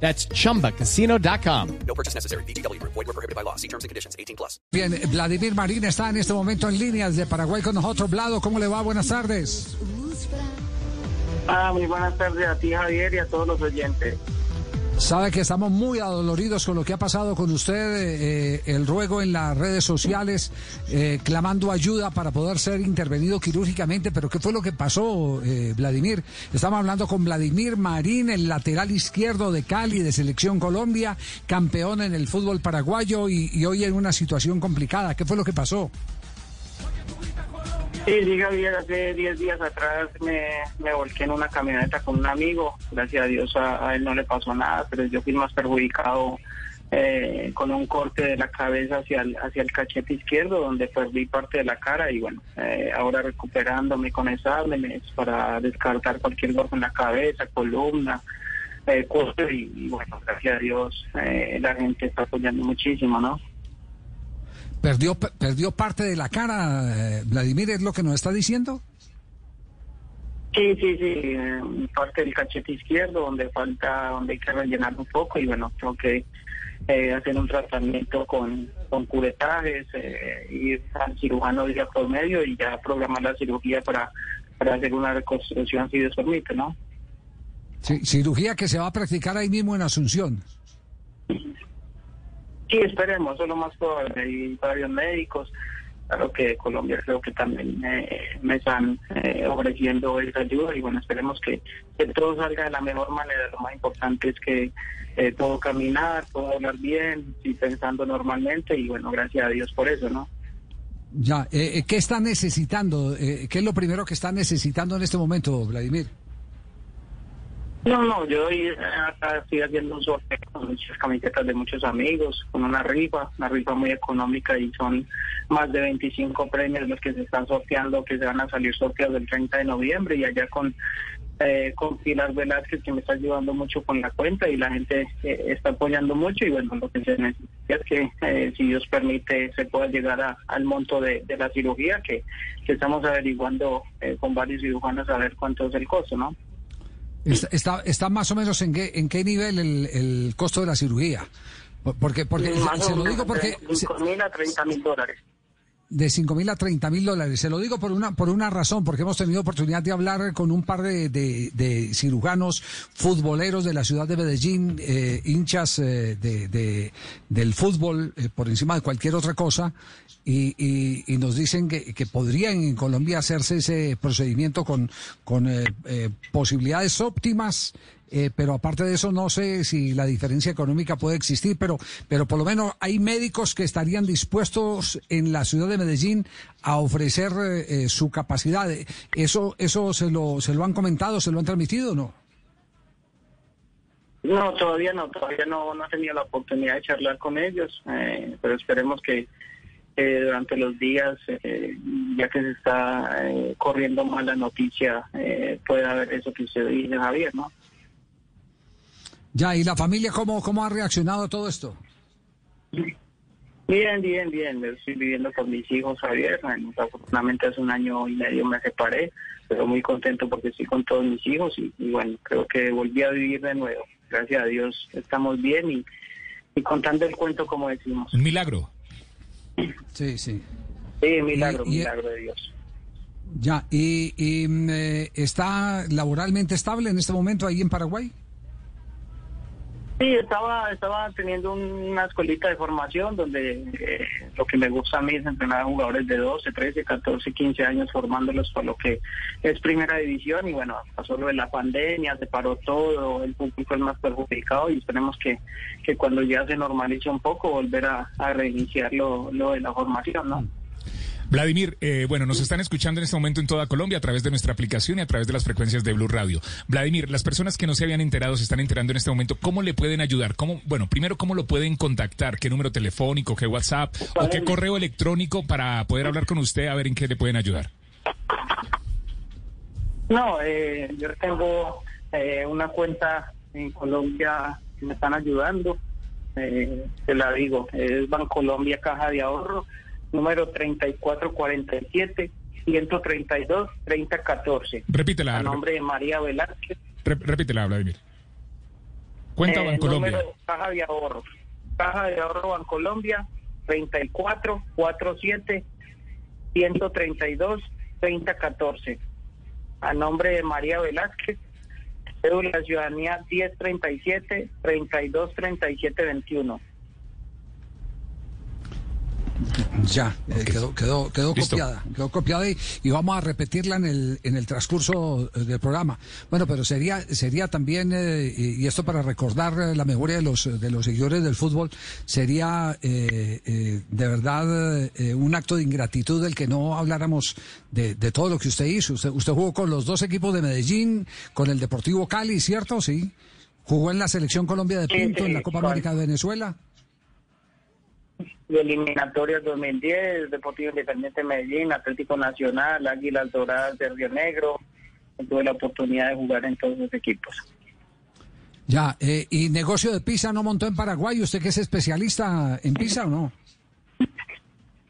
That's chumbacasino.com. No purchase necessary. BGW. Void were prohibited by law. See terms and conditions. 18 plus. Bien, Vladimir Marín está en este momento en línea desde Paraguay con nosotros. Vlado, ¿cómo le va? Buenas tardes. Ah, muy buenas tardes a ti, Javier, y a todos los oyentes. Sabe que estamos muy adoloridos con lo que ha pasado con usted, eh, el ruego en las redes sociales, eh, clamando ayuda para poder ser intervenido quirúrgicamente, pero ¿qué fue lo que pasó, eh, Vladimir? Estamos hablando con Vladimir Marín, el lateral izquierdo de Cali, de Selección Colombia, campeón en el fútbol paraguayo y, y hoy en una situación complicada. ¿Qué fue lo que pasó? Sí, sí, Javier, hace 10 días atrás me, me volqué en una camioneta con un amigo. Gracias a Dios a, él no le pasó nada, pero yo fui más perjudicado eh, con un corte de la cabeza hacia el, hacia el cachete izquierdo, donde perdí parte de la cara y bueno, eh, ahora recuperándome con exámenes para descartar cualquier golpe en la cabeza, columna, eh, y, y bueno, gracias a Dios eh, la gente está apoyando muchísimo, ¿no? ¿Perdió, perdió parte de la cara, eh, Vladimir, es lo que nos está diciendo? Sí, sí, sí, eh, parte del cachete izquierdo donde falta, donde hay que rellenar un poco y bueno, tengo que eh, hacer un tratamiento con, con curetajes, eh, ir al cirujano día por medio y ya programar la cirugía para, para hacer una reconstrucción si Dios permite, ¿no? Sí, cirugía que se va a practicar ahí mismo en Asunción. Sí, esperemos, eso es lo más probable. Hay varios médicos, claro que Colombia creo que también eh, me están eh, ofreciendo esa ayuda y bueno, esperemos que, que todo salga de la mejor manera. Lo más importante es que eh, puedo caminar, puedo hablar bien, estoy pensando normalmente y bueno, gracias a Dios por eso, ¿no? Ya, eh, eh, ¿qué está necesitando? ¿Qué es lo primero que está necesitando en este momento, Vladimir? No, no, yo eh, acá estoy haciendo un sorteo con muchas camisetas de muchos amigos, con una rifa, una rifa muy económica y son más de 25 premios los que se están sorteando, que se van a salir sorteados el 30 de noviembre y allá con eh, con Pilar Velázquez que me está ayudando mucho con la cuenta y la gente eh, está apoyando mucho y bueno, lo que se necesita es que eh, si Dios permite se pueda llegar a- al monto de, la cirugía que, que estamos averiguando con varios cirujanos a ver cuánto es el costo, ¿no? Está, está, está más o menos en qué, en qué nivel el, el costo de la cirugía. Por- Porque, porque se lo digo porque de se- 5 mil a 30 mil dólares. De 5 mil a 30 mil dólares. Se lo digo por una, por una razón, porque hemos tenido oportunidad de hablar con un par de, de- cirujanos futboleros de la ciudad de Medellín, eh, hinchas eh, de, de- del fútbol eh, por encima de cualquier otra cosa, y, y- y nos dicen que, que podría en Colombia hacerse ese procedimiento con, con eh, eh, posibilidades óptimas. Eh, pero aparte de eso, no sé si la diferencia económica puede existir, pero, pero por lo menos hay médicos que estarían dispuestos en la ciudad de Medellín a ofrecer eh, eh, su capacidad. ¿Eso, eso se, lo, se lo han comentado, se lo han transmitido o no? No, todavía no, todavía no, no he tenido la oportunidad de charlar con ellos, eh, pero esperemos que eh, durante los días, ya que se está corriendo más la noticia, pueda haber eso que usted dice, Javier, ¿no? Ya, ¿y la familia cómo, cómo ha reaccionado a todo esto? Bien, bien, bien. Yo Estoy viviendo con mis hijos, Javier. Eh, Afortunadamente hace un año y medio me separé, pero muy contento porque estoy con todos mis hijos y, y bueno, creo que volví a vivir de nuevo. Gracias a Dios estamos bien y, y contando el cuento como decimos. Un milagro. Sí, sí. Sí, milagro, Y- y- milagro de Dios. Ya, ¿y, y, mm, eh, está laboralmente estable en este momento ahí en Paraguay? Sí, estaba, estaba teniendo una escuelita de formación donde eh, lo que me gusta a mí es entrenar a jugadores de 12, 13, 14, 15 años formándolos por lo que es primera división y bueno, pasó lo de la pandemia, se paró todo, el público es más perjudicado y esperemos que, que cuando ya se normalice un poco volver a, a reiniciar lo, lo de la formación, ¿no? Vladimir, eh, bueno, nos están escuchando en este momento en toda Colombia a través de nuestra aplicación y a través de las frecuencias de Blue Radio. Vladimir, las personas que no se habían enterado se están enterando en este momento. ¿Cómo le pueden ayudar? ¿Cómo, bueno, primero, ¿cómo lo pueden contactar? ¿Qué número telefónico, qué WhatsApp o qué correo electrónico para poder hablar con usted a ver en qué le pueden ayudar? No, eh, yo tengo eh, una cuenta en Colombia que me están ayudando. Eh, te la digo, es Bancolombia Caja de Ahorro, número 3447 132 3014. Repítela. A nombre de María Velázquez. Re- repítela, Vladimir. Cuenta Eh, Bancolombia. número Caja de Ahorro. Caja de Ahorro Bancolombia 3447 132 3014. A nombre de María Velázquez. Cédula Ciudadanía 1037 32 37 21. Ya, eh, quedó, quedó, quedó copiada, quedó copiada y, y vamos a repetirla en el, en el transcurso eh, del programa. Bueno, pero sería, sería también, eh, y y esto para recordar eh, la memoria de los, de los seguidores del fútbol, sería eh, eh, de verdad eh, un acto de ingratitud el que no habláramos de, de todo lo que usted hizo. Usted, usted jugó con los dos equipos de Medellín, con el Deportivo Cali, ¿cierto? Sí. Jugó en la Selección Colombia de Sí, Pinto, en la Copa con- América de Venezuela. De eliminatorias 2010, Deportivo Independiente de Medellín, Atlético Nacional, Águilas Doradas de Río Negro. Tuve la oportunidad de jugar en todos los equipos. Ya, eh, ¿y negocio de pizza no montó en Paraguay? ¿Usted que es especialista en pizza o no?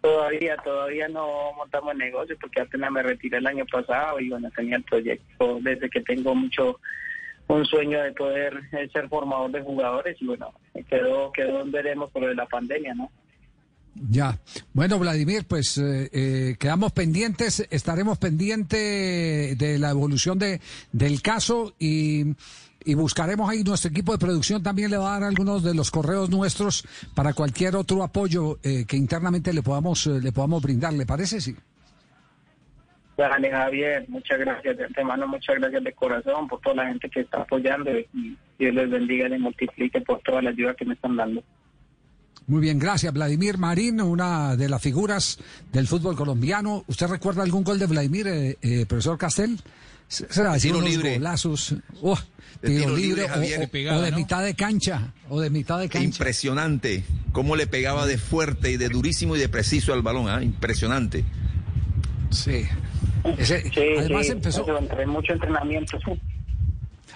Todavía, todavía no montamos negocio porque apenas me retiré el año pasado y bueno, tenía el proyecto desde que tengo mucho un sueño de poder eh, ser formador de jugadores y bueno, quedó, quedó en veremos por lo de la pandemia, ¿no? Ya. Bueno, Vladimir, pues eh, eh, quedamos pendientes, estaremos pendientes de la evolución de, del caso y, y buscaremos ahí, nuestro equipo de producción también le va a dar algunos de los correos nuestros para cualquier otro apoyo eh, que internamente le podamos, eh, le podamos brindar, ¿le parece? Sí. Dale, Javier, muchas gracias de antemano, muchas gracias de corazón por toda la gente que está apoyando y Dios les bendiga y les multiplique por toda la ayuda que me están dando. Muy bien, gracias. Vladimir Marín, una de las figuras del fútbol colombiano. ¿Usted recuerda algún gol de Vladimir, eh, eh, profesor Castel? Será decir tiro unos libre. golazos. Oh, De tiro, tiro libre, libre, o- Javier. o, De pegada, o de ¿no? mitad de cancha. O de mitad de cancha. Impresionante. Cómo le pegaba de fuerte y de durísimo y de preciso al balón. ¿ah? Impresionante. Sí. Ese- Sí, además sí, empezó. entre mucho entrenamiento. sí.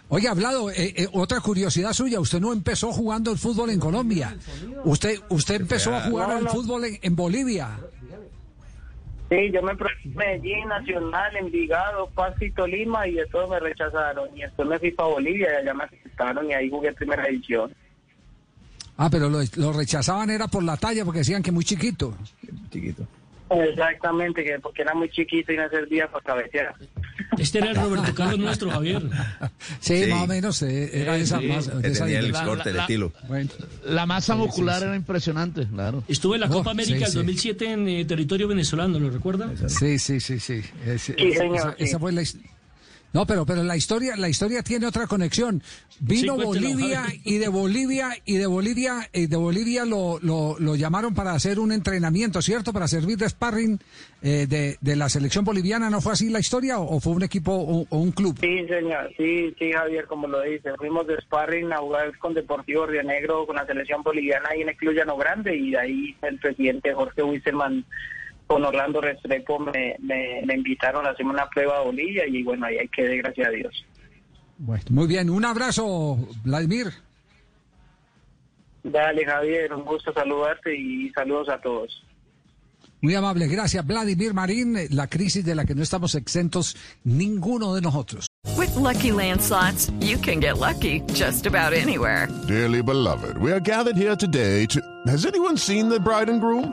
Oye, hablado, eh, eh, otra curiosidad suya, usted no empezó jugando el fútbol en Colombia. Usted, usted empezó a jugar No, al no. fútbol en, en Bolivia. Sí, yo me en Medellín, Nacional, Envigado, Pasto y Tolima y de todo me rechazaron. Y después me fui para Bolivia y allá me aceptaron y ahí jugué primera división. Ah, pero lo, lo rechazaban era por la talla, porque decían que muy chiquito. Chiquito. Exactamente, que porque era muy chiquito y no servía para cabecear. Este era el Roberto Carlos nuestro, Javier. Sí, Sí. más o menos, eh, era esa esa Tenía el dimensión. corte, el la- estilo. Bueno, La masa Sí, muscular sí, sí. era impresionante, claro. Estuvo en la Oh, Copa América sí, del sí. 2007 en eh, territorio venezolano, ¿lo recuerda? sí, sí, sí, sí. Es- Sí, esa- señor, esa, sí. esa fue la his- No, pero, pero la historia, la historia tiene otra conexión. Vino Sí, Bolivia y de Bolivia y de Bolivia y de Bolivia lo, lo, lo llamaron para hacer un entrenamiento, ¿cierto? Para servir de sparring eh, de, de la selección boliviana. ¿No fue así la historia o, o fue un equipo o, o un club? Sí, señor, sí, sí, Javier, como lo dice. Fuimos de sparring a jugar con Deportivo Río Negro, con la selección boliviana ahí en el Club Llano Grande y de ahí el presidente Jorge Wisserman con Orlando Restrepo me, me, me invitaron a hacer una prueba a Bolivia y bueno, ahí quedé, gracias a Dios. Bueno, muy bien. Un abrazo, Vladimir. Dale, Javier, un gusto saludarte y saludos a todos. Muy amable, gracias. Vladimir Marín, la crisis de la que no estamos exentos ninguno de nosotros. With Lucky Land slots, you can get lucky just about anywhere. Dearly beloved, we are gathered here today to. Has anyone seen the bride and groom?